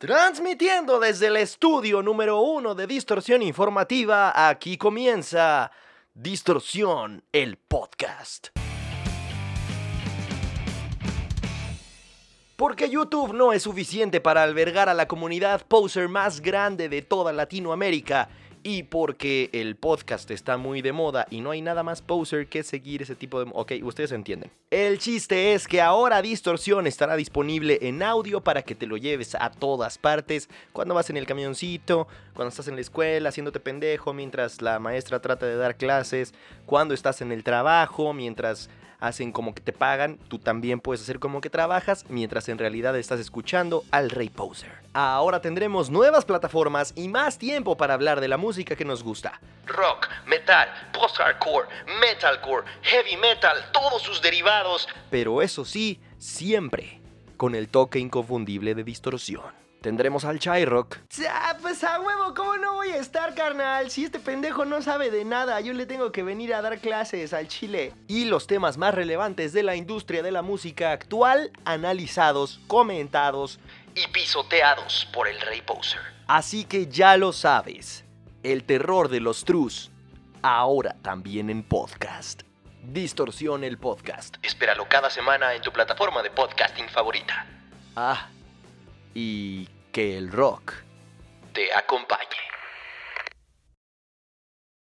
Transmitiendo desde el estudio número uno de Distorsión Informativa, aquí comienza Distorsión, el podcast. Porque YouTube no es suficiente para albergar a la comunidad poser más grande de toda Latinoamérica y porque el podcast está muy de moda y no hay nada más poser que seguir ese tipo de... Ok, ustedes entienden. El chiste es que ahora Distorsión estará disponible en audio para que te lo lleves a todas partes, cuando vas en el camioncito, cuando estás en la escuela haciéndote pendejo mientras la maestra trata de dar clases, cuando estás en el trabajo, mientras hacen como que te pagan, tú también puedes hacer como que trabajas mientras en realidad estás escuchando al Rey Poser. Ahora tendremos nuevas plataformas y más tiempo para hablar de la música que nos gusta. Rock, metal, post-hardcore, metalcore, heavy metal, todos sus derivados. Pero eso sí, siempre con el toque inconfundible de distorsión. Tendremos al Chai Rock. Pues a huevo, ¿cómo no voy a estar, carnal? Si este pendejo no sabe de nada, yo le tengo que venir a dar clases al Chile. Y los temas más relevantes de la industria de la música actual, analizados, comentados y pisoteados por el Rey Poser. Así que ya lo sabes, el terror de los trus, ahora también en podcast. Distorsión el podcast. Espéralo cada semana en tu plataforma de podcasting favorita. Ah y que el rock te acompañe.